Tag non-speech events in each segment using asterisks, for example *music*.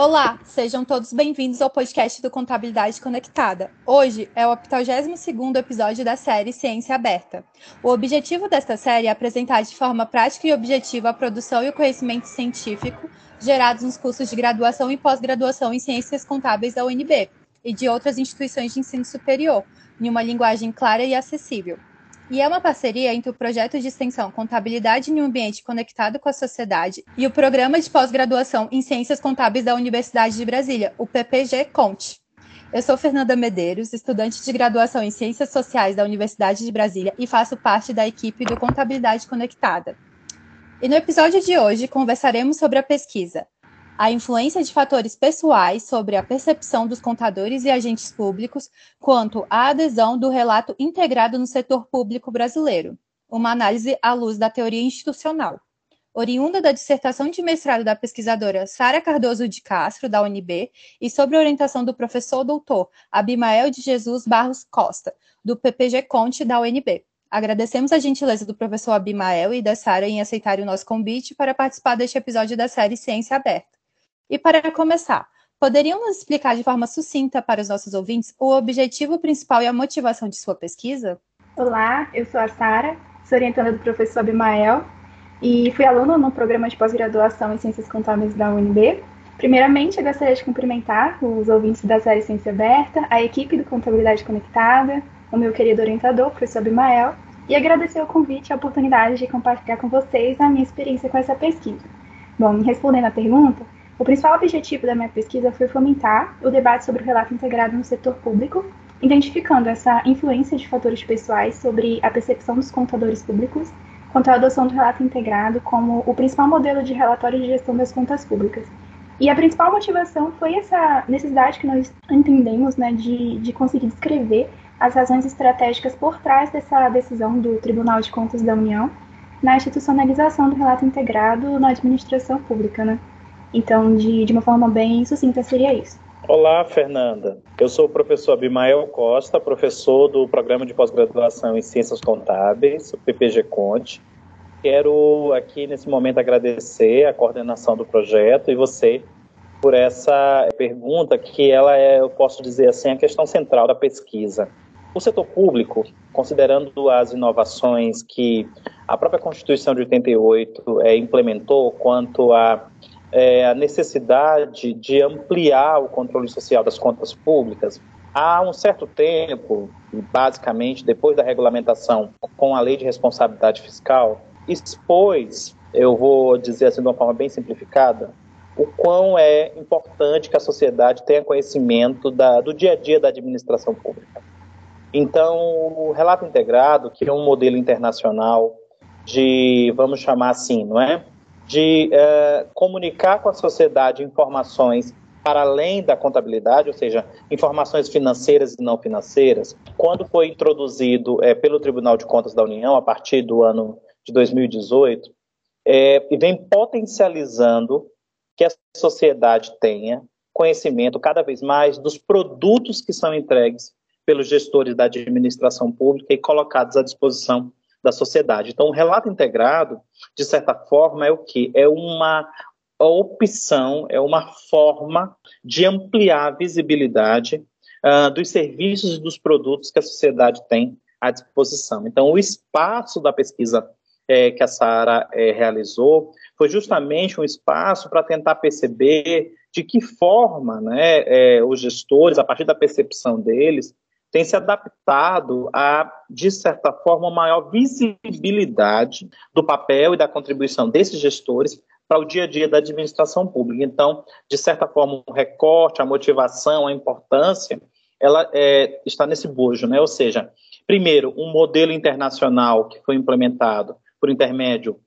Olá, sejam todos bem-vindos ao podcast do Contabilidade Conectada. Hoje é o 82º episódio da série Ciência Aberta. O objetivo desta série é apresentar de forma prática e objetiva a produção e o conhecimento científico gerados nos cursos de graduação e pós-graduação em Ciências Contábeis da UNB e de outras instituições de ensino superior, em uma linguagem clara e acessível e é uma parceria entre o projeto de extensão Contabilidade em um Ambiente Conectado com a Sociedade e o Programa de Pós-Graduação em Ciências Contábeis da Universidade de Brasília, o PPG Conte. Eu sou Fernanda Medeiros, estudante de graduação em Ciências Sociais da Universidade de Brasília e faço parte da equipe do Contabilidade Conectada. E no episódio de hoje conversaremos sobre a pesquisa a influência de fatores pessoais sobre a percepção dos contadores e agentes públicos quanto à adesão do relato integrado no setor público brasileiro, uma análise à luz da teoria institucional. Oriunda da dissertação de mestrado da pesquisadora Sara Cardoso de Castro, da UNB, e sobre orientação do professor doutor Abimael de Jesus Barros Costa, do PPG Conte, da UNB. Agradecemos a gentileza do professor Abimael e da Sara em aceitarem o nosso convite para participar deste episódio da série Ciência Aberta. E para começar, poderiam nos explicar de forma sucinta para os nossos ouvintes o objetivo principal e a motivação de sua pesquisa? Olá, eu sou a Sara, sou orientanda do professor Abimael e fui aluna no programa de pós-graduação em Ciências Contábeis da UNB. Primeiramente, eu gostaria de cumprimentar os ouvintes da série Ciência Aberta, a equipe do Contabilidade Conectada, o meu querido orientador, o professor Abimael, e agradecer o convite e a oportunidade de compartilhar com vocês a minha experiência com essa pesquisa. Bom, respondendo à pergunta, o principal objetivo da minha pesquisa foi fomentar o debate sobre o relato integrado no setor público, identificando essa influência de fatores pessoais sobre a percepção dos contadores públicos quanto à adoção do relato integrado como o principal modelo de relatório de gestão das contas públicas. E a principal motivação foi essa necessidade que nós entendemos né, de, de conseguir descrever as razões estratégicas por trás dessa decisão do Tribunal de Contas da União na institucionalização do relato integrado na administração pública. Né? Então, de, de uma forma bem sucinta, seria isso. Olá, Fernanda. Eu sou o professor Abimael Costa, professor do Programa de Pós-Graduação em Ciências Contábeis, o PPG Conte. Quero aqui, nesse momento, agradecer a coordenação do projeto e você por essa pergunta, que ela é, eu posso dizer assim, a questão central da pesquisa. O setor público, considerando as inovações que a própria Constituição de 88 é, implementou quanto a é, a necessidade de ampliar o controle social das contas públicas. Há um certo tempo, basicamente depois da regulamentação com a Lei de Responsabilidade Fiscal, expôs, eu vou dizer assim de uma forma bem simplificada, o quão é importante que a sociedade tenha conhecimento da, do dia a dia da administração pública. Então, o relato integrado, que é um modelo internacional de, vamos chamar assim, não é? De uh, comunicar com a sociedade informações para além da contabilidade, ou seja, informações financeiras e não financeiras, quando foi introduzido é, pelo Tribunal de Contas da União, a partir do ano de 2018, é, e vem potencializando que a sociedade tenha conhecimento cada vez mais dos produtos que são entregues pelos gestores da administração pública e colocados à disposição da sociedade. Então, o relato integrado, de certa forma, é o que? É uma opção, é uma forma de ampliar a visibilidade uh, dos serviços e dos produtos que a sociedade tem à disposição. Então, o espaço da pesquisa é, que a Sara é, realizou foi justamente um espaço para tentar perceber de que forma né, é, os gestores, a partir da percepção deles, tem se adaptado a, de certa forma, maior visibilidade do papel e da contribuição desses gestores para o dia a dia da administração pública. Então, de certa forma, o recorte, a motivação, a importância, ela é, está nesse bojo, né? Ou seja, primeiro, um modelo internacional que foi implementado por intermédio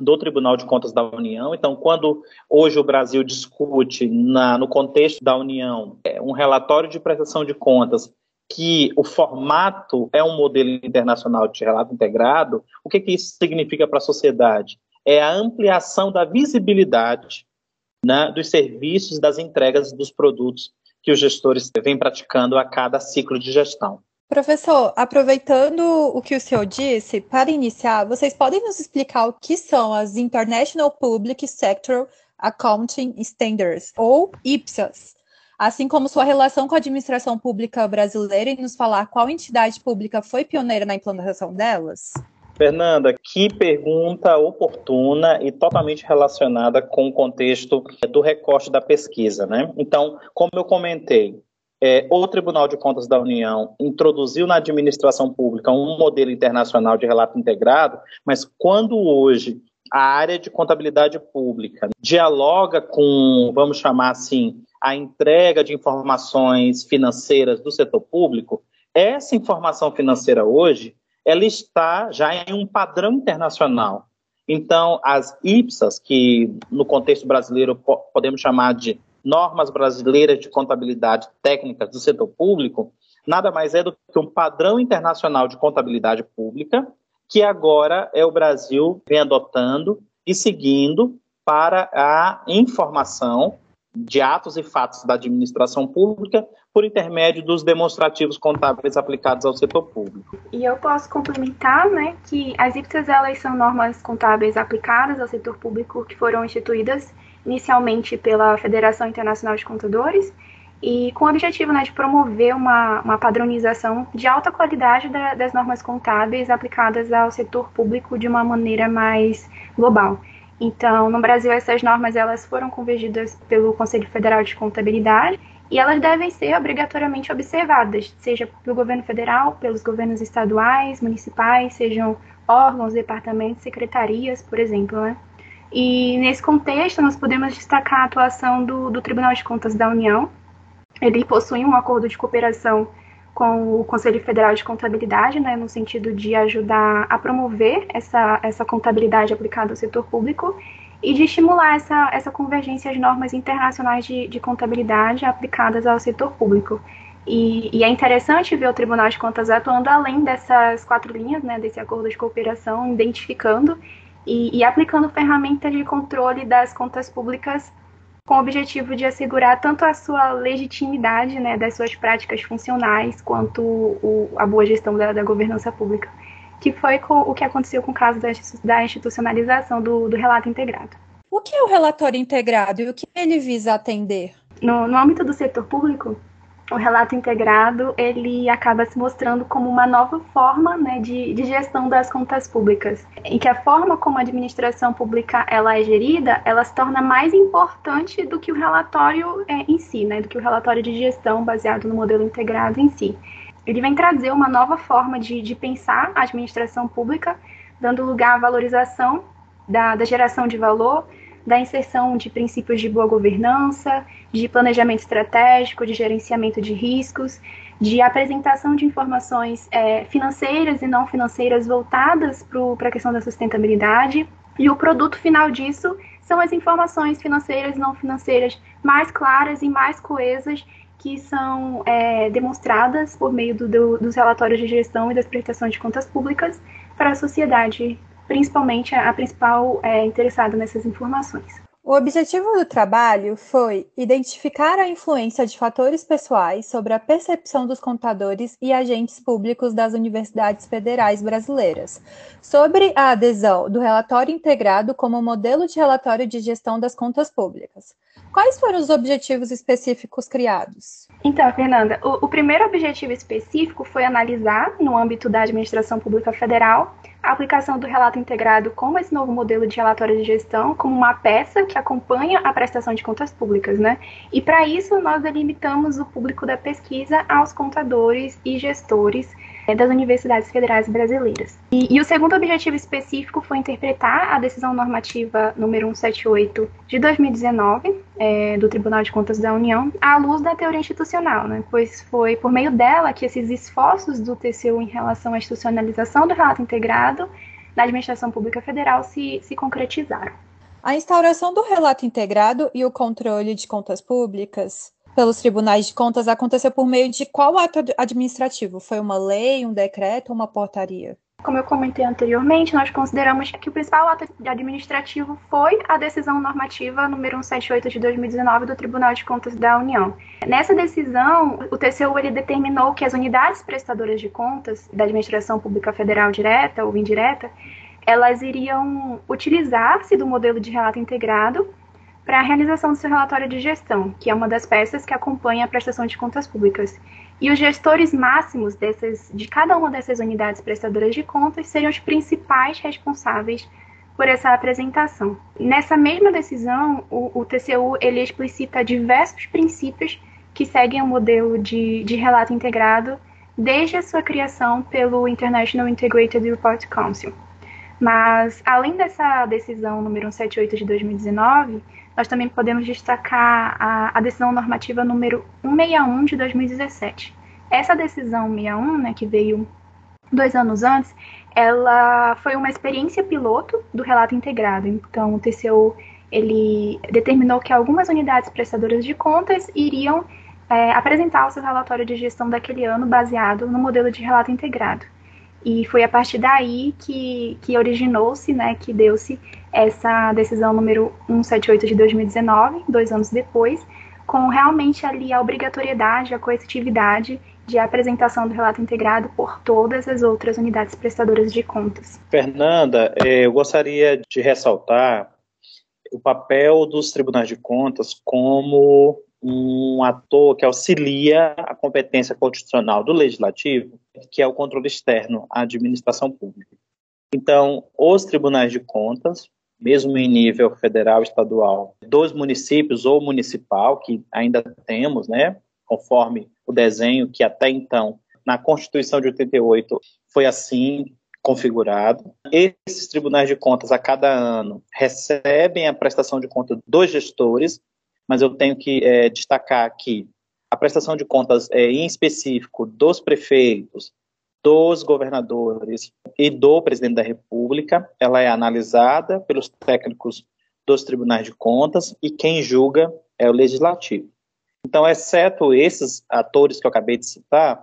do Tribunal de Contas da União. Então, quando hoje o Brasil discute na, no contexto da União é, um relatório de prestação de contas que o formato é um modelo internacional de relato integrado, o que, que isso significa para a sociedade? É a ampliação da visibilidade né, dos serviços, das entregas dos produtos que os gestores vêm praticando a cada ciclo de gestão. Professor, aproveitando o que o senhor disse, para iniciar, vocês podem nos explicar o que são as International Public Sector Accounting Standards, ou IPSAS, assim como sua relação com a administração pública brasileira e nos falar qual entidade pública foi pioneira na implantação delas? Fernanda, que pergunta oportuna e totalmente relacionada com o contexto do recorte da pesquisa, né? Então, como eu comentei, é, o Tribunal de Contas da União introduziu na administração pública um modelo internacional de relato integrado, mas quando hoje a área de contabilidade pública dialoga com, vamos chamar assim, a entrega de informações financeiras do setor público, essa informação financeira hoje ela está já em um padrão internacional. Então, as IPSAs, que no contexto brasileiro podemos chamar de normas brasileiras de contabilidade técnicas do setor público, nada mais é do que um padrão internacional de contabilidade pública que agora é o Brasil vem adotando e seguindo para a informação de atos e fatos da administração pública por intermédio dos demonstrativos contábeis aplicados ao setor público. E eu posso complementar, né, que as IPSAs elas são normas contábeis aplicadas ao setor público que foram instituídas inicialmente pela Federação Internacional de Contadores e com o objetivo né, de promover uma, uma padronização de alta qualidade da, das normas contábeis aplicadas ao setor público de uma maneira mais global. Então, no Brasil, essas normas elas foram convergidas pelo Conselho Federal de Contabilidade e elas devem ser obrigatoriamente observadas, seja pelo governo federal, pelos governos estaduais, municipais, sejam órgãos, departamentos, secretarias, por exemplo. Né? E nesse contexto, nós podemos destacar a atuação do, do Tribunal de Contas da União. Ele possui um acordo de cooperação com o Conselho Federal de Contabilidade, né, no sentido de ajudar a promover essa, essa contabilidade aplicada ao setor público e de estimular essa, essa convergência de normas internacionais de, de contabilidade aplicadas ao setor público. E, e, é interessante ver o Tribunal de Contas atuando além dessas quatro linhas, né, desse acordo de cooperação, identificando e, e aplicando ferramentas de controle das contas públicas com o objetivo de assegurar tanto a sua legitimidade né, das suas práticas funcionais, quanto o, a boa gestão da, da, governança pública, que foi com, o que aconteceu com o caso da, da institucionalização do, do, relato integrado. O que é o relatório integrado e o que ele visa atender? No, no âmbito do setor público, o relato integrado ele acaba se mostrando como uma nova forma né, de, de, gestão das contas públicas, em que a forma como a administração pública ela é gerida, ela se torna mais importante do que o relatório é, em si, né, do que o relatório de gestão baseado no modelo integrado em si. Ele vem trazer uma nova forma de, de pensar a administração pública, dando lugar à valorização da, da geração de valor, da inserção de princípios de boa governança, de planejamento estratégico, de gerenciamento de riscos, de apresentação de informações é, financeiras e não financeiras voltadas para a questão da sustentabilidade. E o produto final disso são as informações financeiras e não financeiras mais claras e mais coesas que são é, demonstradas por meio do, do, dos relatórios de gestão e das prestações de contas públicas para a sociedade principalmente a principal é, interessada nessas informações. O objetivo do trabalho foi identificar a influência de fatores pessoais sobre a percepção dos contadores e agentes públicos das universidades federais brasileiras, sobre a adesão do relatório integrado como modelo de relatório de gestão das contas públicas. Quais foram os objetivos específicos criados? Então, Fernanda, o, o primeiro objetivo específico foi analisar, no âmbito da administração pública federal, a aplicação do relato integrado como esse novo modelo de relatório de gestão, como uma peça que acompanha a prestação de contas públicas, né? E para isso nós delimitamos o público da pesquisa aos contadores e gestores das universidades federais brasileiras. E, e, o segundo objetivo específico foi interpretar a decisão normativa número 178 de 2019 é, do Tribunal de Contas da União à luz da teoria institucional, né? pois foi por meio dela que esses esforços do TCU em relação à institucionalização do relato integrado na administração pública federal se, se concretizaram. A instauração do relato integrado e o controle de contas públicas pelos tribunais de contas aconteceu por meio de qual ato administrativo? Foi uma lei, um decreto ou uma portaria? Como eu comentei anteriormente, nós consideramos que o principal ato administrativo foi a decisão normativa número 178 de 2019 do Tribunal de Contas da União. Nessa decisão, o TCU ele determinou que as unidades prestadoras de contas da administração pública federal direta ou indireta, elas iriam utilizar-se do modelo de relato integrado para a realização do seu relatório de gestão, que é uma das peças que acompanha a prestação de contas públicas. E os gestores máximos dessas, de cada uma dessas unidades prestadoras de contas seriam os principais responsáveis por essa apresentação. Nessa mesma decisão, o, o TCU ele explicita diversos princípios que seguem o modelo de, de relato integrado desde a sua criação pelo International Integrated Report Council. Mas, além dessa decisão número 178 de 2019, nós também podemos destacar a, a decisão normativa número 161 de 2017. Essa decisão 61, né, que veio dois anos antes, ela foi uma experiência piloto do relato integrado. Então, o TCU ele determinou que algumas unidades prestadoras de contas iriam é, apresentar o seu relatório de gestão daquele ano baseado no modelo de relato integrado. E foi a partir daí que, que originou-se, né, que deu-se essa decisão número 178 de 2019, dois anos depois, com realmente ali a obrigatoriedade, a coercitividade de apresentação do relato integrado por todas as outras unidades prestadoras de contas. Fernanda, é, eu gostaria de ressaltar o papel dos tribunais de contas como um ator que auxilia a competência constitucional do legislativo, que é o controle externo à administração pública. Então, os tribunais de contas, mesmo em nível federal, estadual, dos municípios ou municipal, que ainda temos, né, conforme o desenho que até então, na Constituição de 88, foi assim configurado. Esses tribunais de contas, a cada ano, recebem a prestação de conta dos gestores, mas eu tenho que é, destacar aqui a prestação de contas é, em específico dos prefeitos, dos governadores e do presidente da República, ela é analisada pelos técnicos dos tribunais de contas e quem julga é o legislativo. Então, exceto esses atores que eu acabei de citar,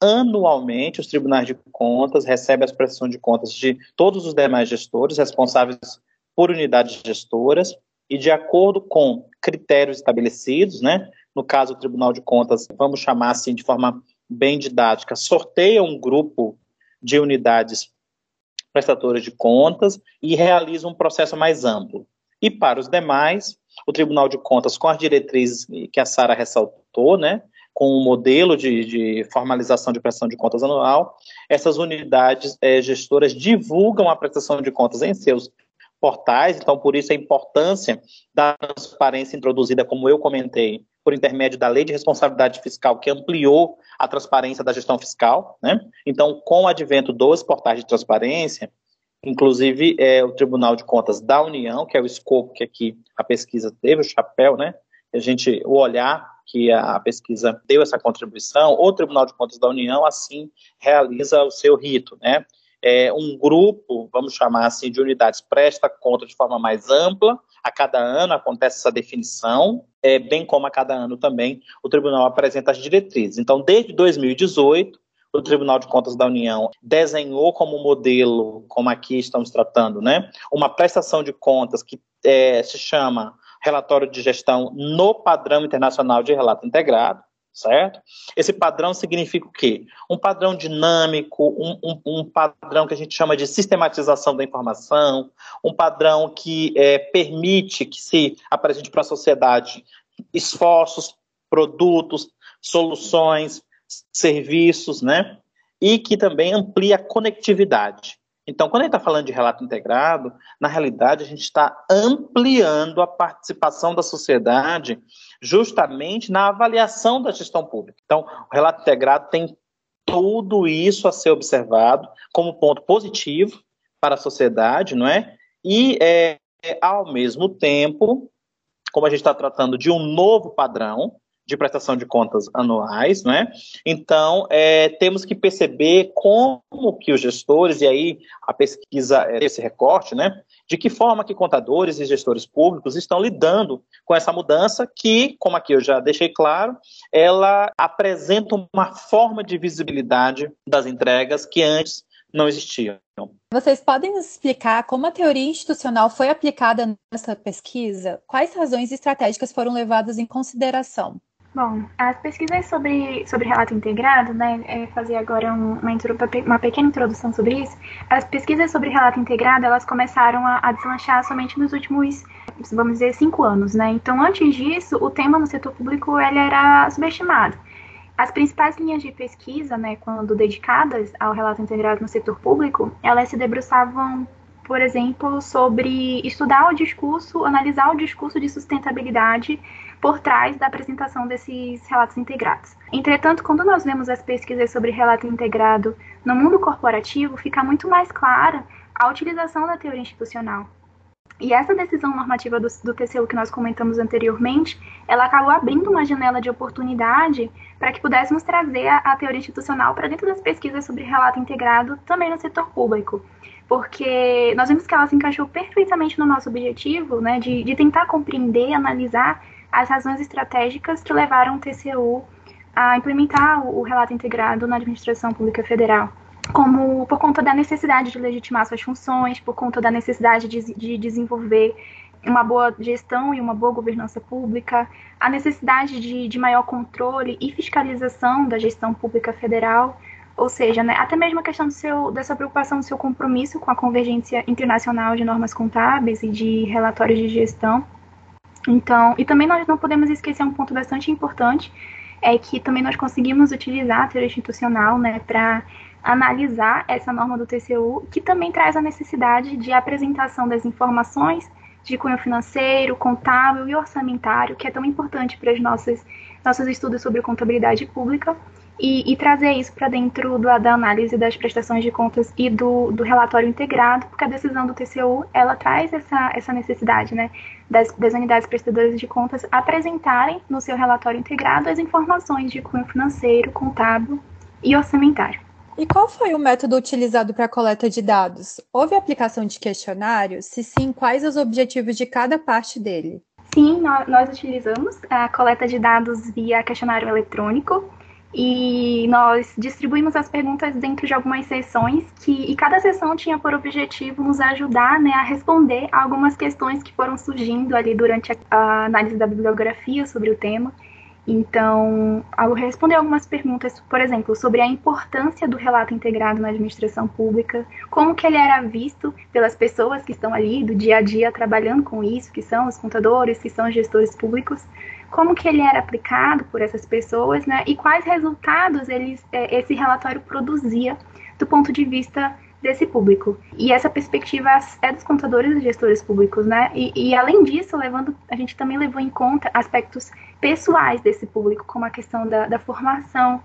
anualmente os tribunais de contas recebem as prestações de contas de todos os demais gestores responsáveis por unidades gestoras e de acordo com critérios estabelecidos, né? No caso, o Tribunal de Contas, vamos chamar assim de forma bem didática, sorteia um grupo de unidades prestadoras de contas e realiza um processo mais amplo. E para os demais, o Tribunal de Contas, com as diretrizes que a Sara ressaltou, né, com o modelo de, de, formalização de prestação de contas anual, essas unidades é, gestoras divulgam a prestação de contas em seus portais, então por isso a importância da transparência introduzida, como eu comentei, por intermédio da Lei de Responsabilidade Fiscal, que ampliou a transparência da gestão fiscal, né? Então, com o advento dos portais de transparência, inclusive é, o Tribunal de Contas da União, que é o escopo que aqui a pesquisa teve, o chapéu, né? A gente, o olhar que a pesquisa deu essa contribuição, o Tribunal de Contas da União, assim, realiza o seu rito, né? é, um grupo, vamos chamar assim, de unidades presta conta de forma mais ampla. A cada ano acontece essa definição, é, bem como a cada ano também o tribunal apresenta as diretrizes. Então, desde 2018, o Tribunal de Contas da União desenhou como modelo, como aqui estamos tratando, né, uma prestação de contas que é, se chama relatório de gestão no padrão internacional de relato integrado certo? Esse padrão significa o quê? Um padrão dinâmico, um, um, um padrão que a gente chama de sistematização da informação, um padrão que é, permite que se apresente para a sociedade esforços, produtos, soluções, serviços, né? E que também amplia a conectividade. Então, quando a gente está falando de relato integrado, na realidade a gente está ampliando a participação da sociedade justamente na avaliação da gestão pública. Então, o relato integrado tem tudo isso a ser observado como ponto positivo para a sociedade, não é? E, é, ao mesmo tempo, como a gente está tratando de um novo padrão, de prestação de contas anuais, né? Então, é, temos que perceber como que os gestores, e aí a pesquisa, é, esse recorte, né? De que forma que contadores e gestores públicos estão lidando com essa mudança que, como aqui eu já deixei claro, ela apresenta uma forma de visibilidade das entregas que antes não existiam. Vocês podem nos explicar como a teoria institucional foi aplicada nessa pesquisa? Quais razões estratégicas foram levadas em consideração? Bom, as pesquisas sobre, sobre relato integrado, né, é fazer agora um, uma, uma pequena introdução sobre isso. As pesquisas sobre relato integrado, elas começaram a, a deslanchar somente nos últimos vamos dizer, cinco anos, né? Então, antes disso, o tema no setor público ele era subestimado. As principais linhas de pesquisa, né, quando dedicadas ao relato integrado no setor público, elas se debruçavam, por exemplo, sobre estudar o discurso, analisar o discurso de sustentabilidade por trás da apresentação desses relatos integrados. Entretanto, quando nós vemos as pesquisas sobre relato integrado no mundo corporativo, fica muito mais clara a utilização da teoria institucional. E essa decisão normativa do, do TCU que nós comentamos anteriormente, ela acabou abrindo uma janela de oportunidade para que pudéssemos trazer a, a teoria institucional para dentro das pesquisas sobre relato integrado também no setor público. Porque nós vimos que ela se encaixou perfeitamente no nosso objetivo né, de, de tentar compreender analisar as razões estratégicas que levaram o TCU a implementar o, relato integrado na administração pública federal como por conta da necessidade de legitimar suas funções, por conta da necessidade de, de desenvolver uma boa gestão e uma boa governança pública, a necessidade de, de maior controle e fiscalização da gestão pública federal, ou seja, né, até mesmo a questão seu, dessa preocupação do seu compromisso com a convergência internacional de normas contábeis e de relatórios de gestão. Então, e também nós não podemos esquecer um ponto bastante importante, é que também nós conseguimos utilizar a teoria institucional né, para analisar essa norma do TCU, que também traz a necessidade de apresentação das informações de cunho financeiro, contábil e orçamentário, que é tão importante para os nossos, nossos estudos sobre contabilidade pública, e, e trazer isso para dentro do, da análise das prestações de contas e do, do relatório integrado, porque a decisão do TCU, ela traz essa, essa necessidade, né, das, das unidades prestadoras de contas apresentarem no seu relatório integrado as informações de cunho financeiro, contábil e orçamentário. E qual foi o método utilizado para a coleta de dados? Houve aplicação de questionário? Se sim, quais os objetivos de cada parte dele? Sim, nós utilizamos a coleta de dados via questionário eletrônico e nós distribuímos as perguntas dentro de algumas sessões que e cada sessão tinha por objetivo nos ajudar né, a responder algumas questões que foram surgindo ali durante a, a análise da bibliografia sobre o tema. Então, ao responder algumas perguntas, por exemplo, sobre a importância do relato integrado na administração pública, como que ele era visto pelas pessoas que estão ali do dia a dia trabalhando com isso, que são os contadores, que são os gestores públicos, como que ele era aplicado por essas pessoas, né? E quais resultados eles, é, esse relatório produzia do ponto de vista desse público. E essa perspectiva é dos contadores e gestores públicos, né? E, e, além disso, levando, a gente também levou em conta aspectos pessoais desse público, como a questão da, da formação,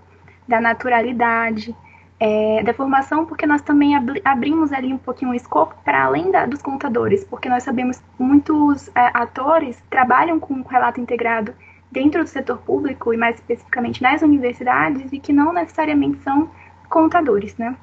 da naturalidade, é, da formação, porque nós também abrimos ali um pouquinho o escopo para além da, dos contadores, porque nós sabemos que muitos é, atores trabalham com relato integrado dentro do setor público e mais especificamente nas universidades e que não necessariamente são contadores, né?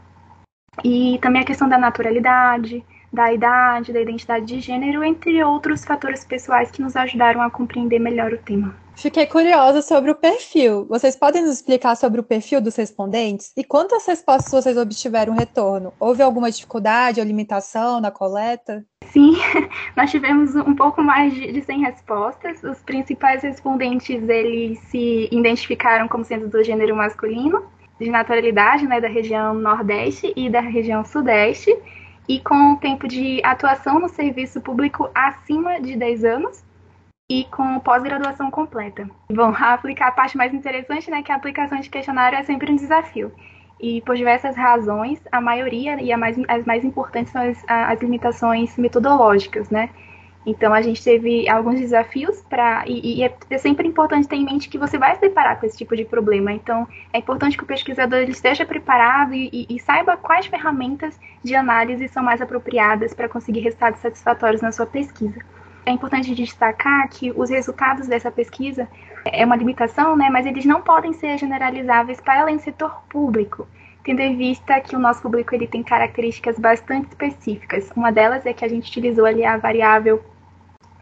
E também a questão da naturalidade, da idade, da identidade de gênero, entre outros fatores pessoais que nos ajudaram a compreender melhor o tema. Fiquei curiosa sobre o perfil. Vocês podem nos explicar sobre o perfil dos respondentes e quantas respostas vocês obtiveram retorno? Houve alguma dificuldade ou limitação na coleta? Sim, *laughs* nós tivemos um pouco mais de 100 respostas. Os principais respondentes eles se identificaram como sendo do gênero masculino de naturalidade né, da região Nordeste e da região Sudeste, e com tempo de atuação no serviço público acima de 10 anos e com pós-graduação completa. Bom, a aplicar a parte mais interessante, né, que a aplicação de questionário é sempre um desafio. E por diversas razões, a maioria e a mais, as mais importantes são as, as limitações metodológicas, né? Então a gente teve alguns desafios para e, e, é, é sempre importante ter em mente que você vai se deparar com esse tipo de problema. Então é importante que o pesquisador esteja preparado e, e saiba quais ferramentas de análise são mais apropriadas para conseguir resultados satisfatórios na sua pesquisa. É importante destacar que os resultados dessa pesquisa é uma limitação, né, mas eles não podem ser generalizáveis para além do setor público tendo em vista que o nosso público ele tem características bastante específicas. Uma delas é que a gente utilizou ali a variável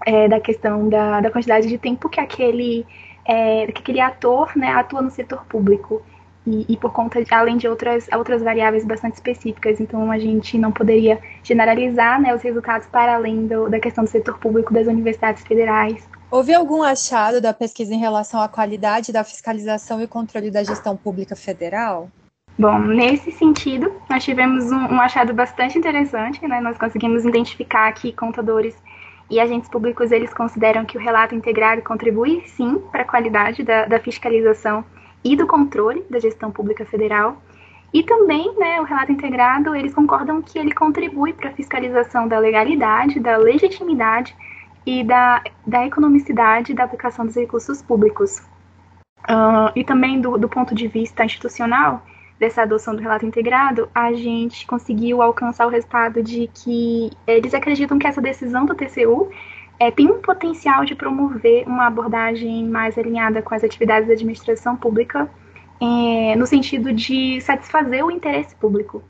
é, da questão da, da quantidade de tempo que aquele, é, que aquele ator né, atua no setor público. E, e, por conta, de, além de outras, outras variáveis bastante específicas. Então, a gente não poderia generalizar né, os resultados para além do, da questão do setor público das universidades federais. Houve algum achado da pesquisa em relação à qualidade da fiscalização e controle da gestão pública federal? Bom, nesse sentido, nós tivemos um, um achado bastante interessante, né? Nós conseguimos identificar aqui contadores E agentes públicos, eles consideram que o relato integrado contribui, sim, para a qualidade da, da fiscalização e do controle da gestão pública federal. E também, né, o relato integrado, eles concordam que ele contribui para a fiscalização da legalidade, da legitimidade e da, da economicidade da aplicação dos recursos públicos. Uh, e também do, do ponto de vista institucional, dessa adoção do relato integrado, a gente conseguiu alcançar o resultado de que eles acreditam que essa decisão do TCU é, tem um potencial de promover uma abordagem mais alinhada com as atividades da administração pública, é, no sentido de satisfazer o interesse público.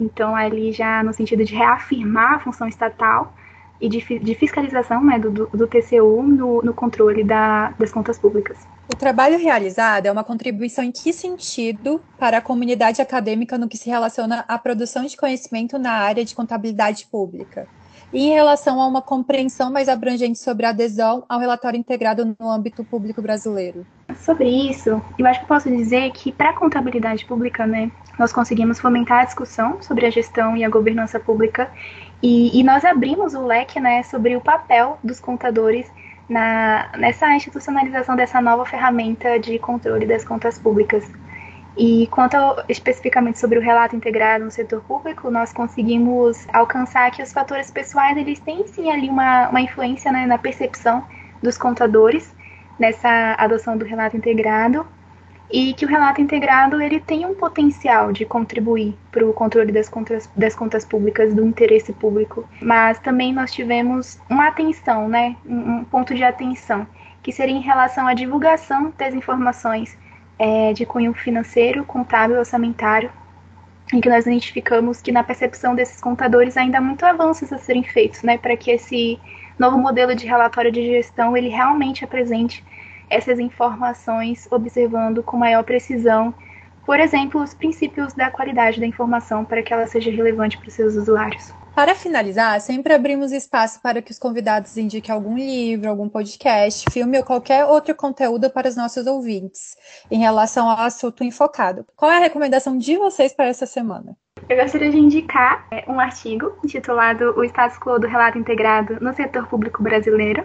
Então, ali já no sentido de reafirmar a função estatal e de, de fiscalização né, do, do, TCU no, no controle da, das contas públicas. O trabalho realizado é uma contribuição em que sentido para a comunidade acadêmica no que se relaciona à produção de conhecimento na área de contabilidade pública? E em relação a uma compreensão mais abrangente sobre a adesão ao relatório integrado no âmbito público brasileiro? Sobre isso, eu acho que posso dizer que para a contabilidade pública, né, nós conseguimos fomentar a discussão sobre a gestão e a governança pública e, e nós abrimos o leque né, sobre o papel dos contadores na, nessa institucionalização dessa nova ferramenta de controle das contas públicas. E quanto ao, especificamente sobre o relato integrado no setor público, nós conseguimos alcançar que os fatores pessoais eles têm sim ali uma, uma influência né, na percepção dos contadores nessa adoção do relato integrado e que o relato integrado ele tem um potencial de contribuir para o controle das contas, das contas públicas, do interesse público, mas também nós tivemos uma atenção, né, um, ponto de atenção, que seria em relação à divulgação das informações é, de cunho financeiro, contábil, orçamentário, em que nós identificamos que na percepção desses contadores ainda há muito avanços a serem feitos, né, para que esse novo modelo de relatório de gestão ele realmente apresente essas informações observando com maior precisão, por exemplo, os princípios da qualidade da informação para que ela seja relevante para os seus usuários. Para finalizar, sempre abrimos espaço para que os convidados indiquem algum livro, algum podcast, filme ou qualquer outro conteúdo para os nossos ouvintes em relação ao assunto enfocado. Qual é a recomendação de vocês para essa semana? Eu gostaria de indicar é, um artigo intitulado O Status Quo do Relato Integrado no Setor Público Brasileiro,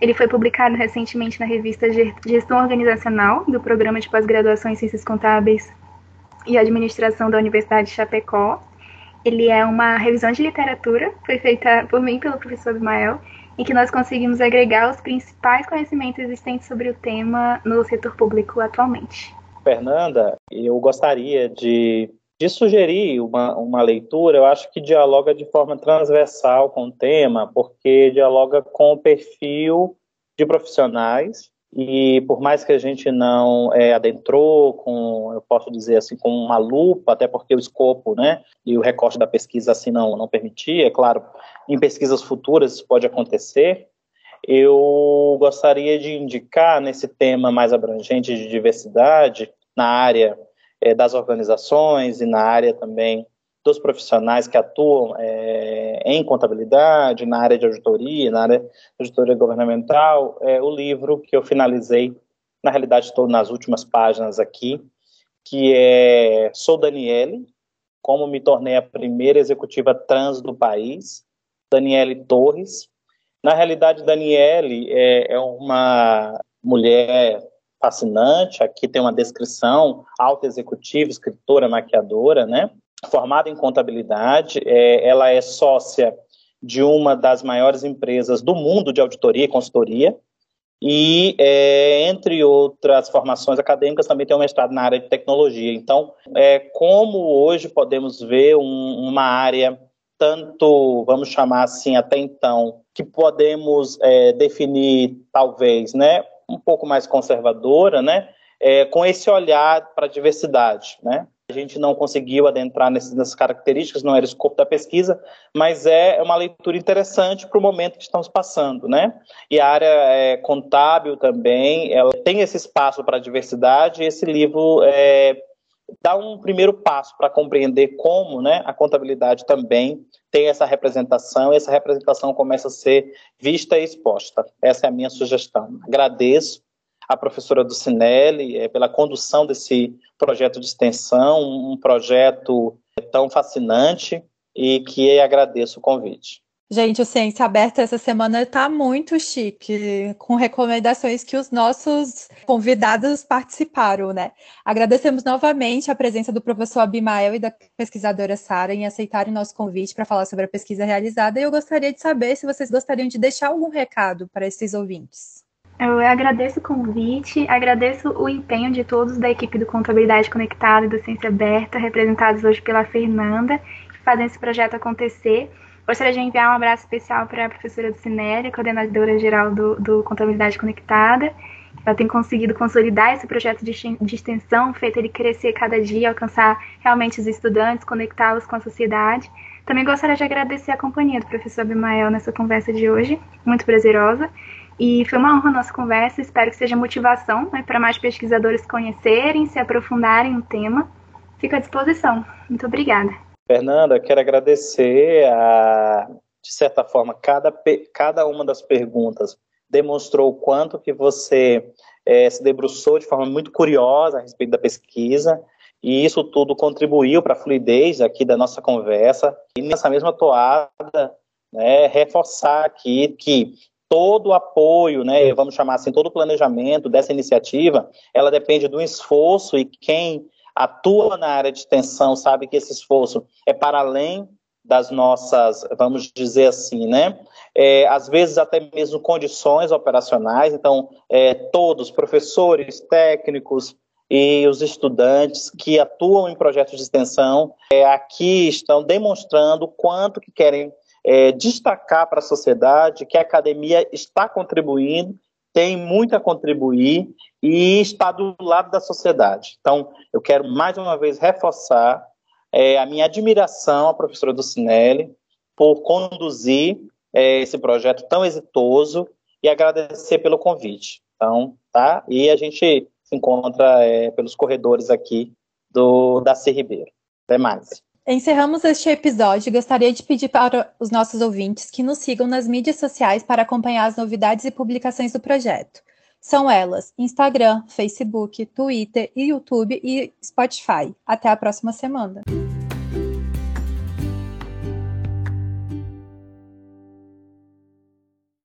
ele foi publicado recentemente na revista Gestão Organizacional do Programa de Pós-Graduação em Ciências Contábeis e Administração da Universidade de Chapecó. Ele é uma revisão de literatura, foi feita por mim pelo professor Ismael, em que nós conseguimos agregar os principais conhecimentos existentes sobre o tema no setor público atualmente. Fernanda, eu gostaria de, de sugerir uma, uma leitura, eu acho que dialoga de forma transversal com o tema, porque dialoga com o perfil de profissionais e por mais que a gente não é, adentrou com, eu posso dizer assim, com uma lupa, até porque o escopo, né, e o recorte da pesquisa assim não, não permitia, é claro, em pesquisas futuras isso pode acontecer, eu gostaria de indicar nesse tema mais abrangente de diversidade, na área é, das organizações e na área também dos profissionais que atuam é, em contabilidade, na área de auditoria, na área de auditoria governamental, é o livro que eu finalizei, na realidade estou nas últimas páginas aqui, que é Sou Daniele, como me tornei a primeira executiva trans do país, Daniele Torres. Na realidade, Daniele é, é uma mulher fascinante, aqui tem uma descrição, alta executiva, escritora, maquiadora, né? formada em contabilidade, é, ela é sócia de uma das maiores empresas do mundo de auditoria e consultoria, e, é, entre outras formações acadêmicas, também tem um mestrado na área de tecnologia. Então, é, como hoje podemos ver um, uma área tanto, vamos chamar assim, até então, que podemos é, definir, talvez, né, um pouco mais conservadora, né, é, com esse olhar para a diversidade, né? A gente não conseguiu adentrar nessas, características, não era o escopo da pesquisa, mas é uma leitura interessante para o momento que estamos passando, né? E a área é, contábil também, ela tem esse espaço para a diversidade, e esse livro é, dá um primeiro passo para compreender como né, a contabilidade também tem essa representação, e essa representação começa a ser vista e exposta. Essa é a minha sugestão. Agradeço a professora do Cinelli é, pela condução desse projeto de extensão, um projeto tão fascinante e que agradeço o convite. Gente, o Ciência Aberta essa semana está muito chique, com recomendações que os nossos convidados participaram, né? Agradecemos novamente a presença do professor Abimael e da pesquisadora Sara em aceitarem nosso convite para falar sobre a pesquisa realizada. E eu gostaria de saber se vocês gostariam de deixar algum recado para esses ouvintes. Eu agradeço o convite, agradeço o empenho de todos da equipe do Contabilidade Conectada e do Ciência Aberta, representados hoje pela Fernanda, que fazem esse projeto acontecer. Gostaria de enviar um abraço especial para a professora Cinélia, coordenadora geral do, do Contabilidade Conectada. Ela tem conseguido consolidar esse projeto de, de extensão, feito ele crescer cada dia, alcançar realmente os estudantes, conectá-los com a sociedade. Também gostaria de agradecer a companhia do professor Abimael nessa conversa de hoje, muito prazerosa. E foi uma honra a nossa conversa, espero que seja motivação né, para mais pesquisadores conhecerem, se aprofundarem no tema. Fico à disposição. Muito obrigada. Fernanda, quero agradecer a, de certa forma, cada, cada uma das perguntas demonstrou o quanto que você é, se debruçou de forma muito curiosa a respeito da pesquisa, e isso tudo contribuiu para a fluidez aqui da nossa conversa. E nessa mesma toada, né, reforçar aqui que todo o apoio, né, vamos chamar assim, todo o planejamento dessa iniciativa, ela depende do esforço e quem atua na área de extensão sabe que esse esforço é para além das nossas, vamos dizer assim, né? É, às vezes até mesmo condições operacionais. Então, é, todos, professores, técnicos e os estudantes que atuam em projetos de extensão, é, aqui estão demonstrando quanto que querem é, destacar para a sociedade que a academia está contribuindo tem muito a contribuir e está do lado da sociedade. Então, eu quero mais uma vez reforçar é, a minha admiração à professora Ducinelli por conduzir é, esse projeto tão exitoso e agradecer pelo convite. Então, tá? E a gente se encontra é, pelos corredores aqui do da C Ribeiro. Até mais. Encerramos este episódio gostaria de pedir para os nossos ouvintes que nos sigam nas mídias sociais para acompanhar as novidades e publicações do projeto. São elas Instagram, Facebook, Twitter, YouTube e Spotify. Até a próxima semana.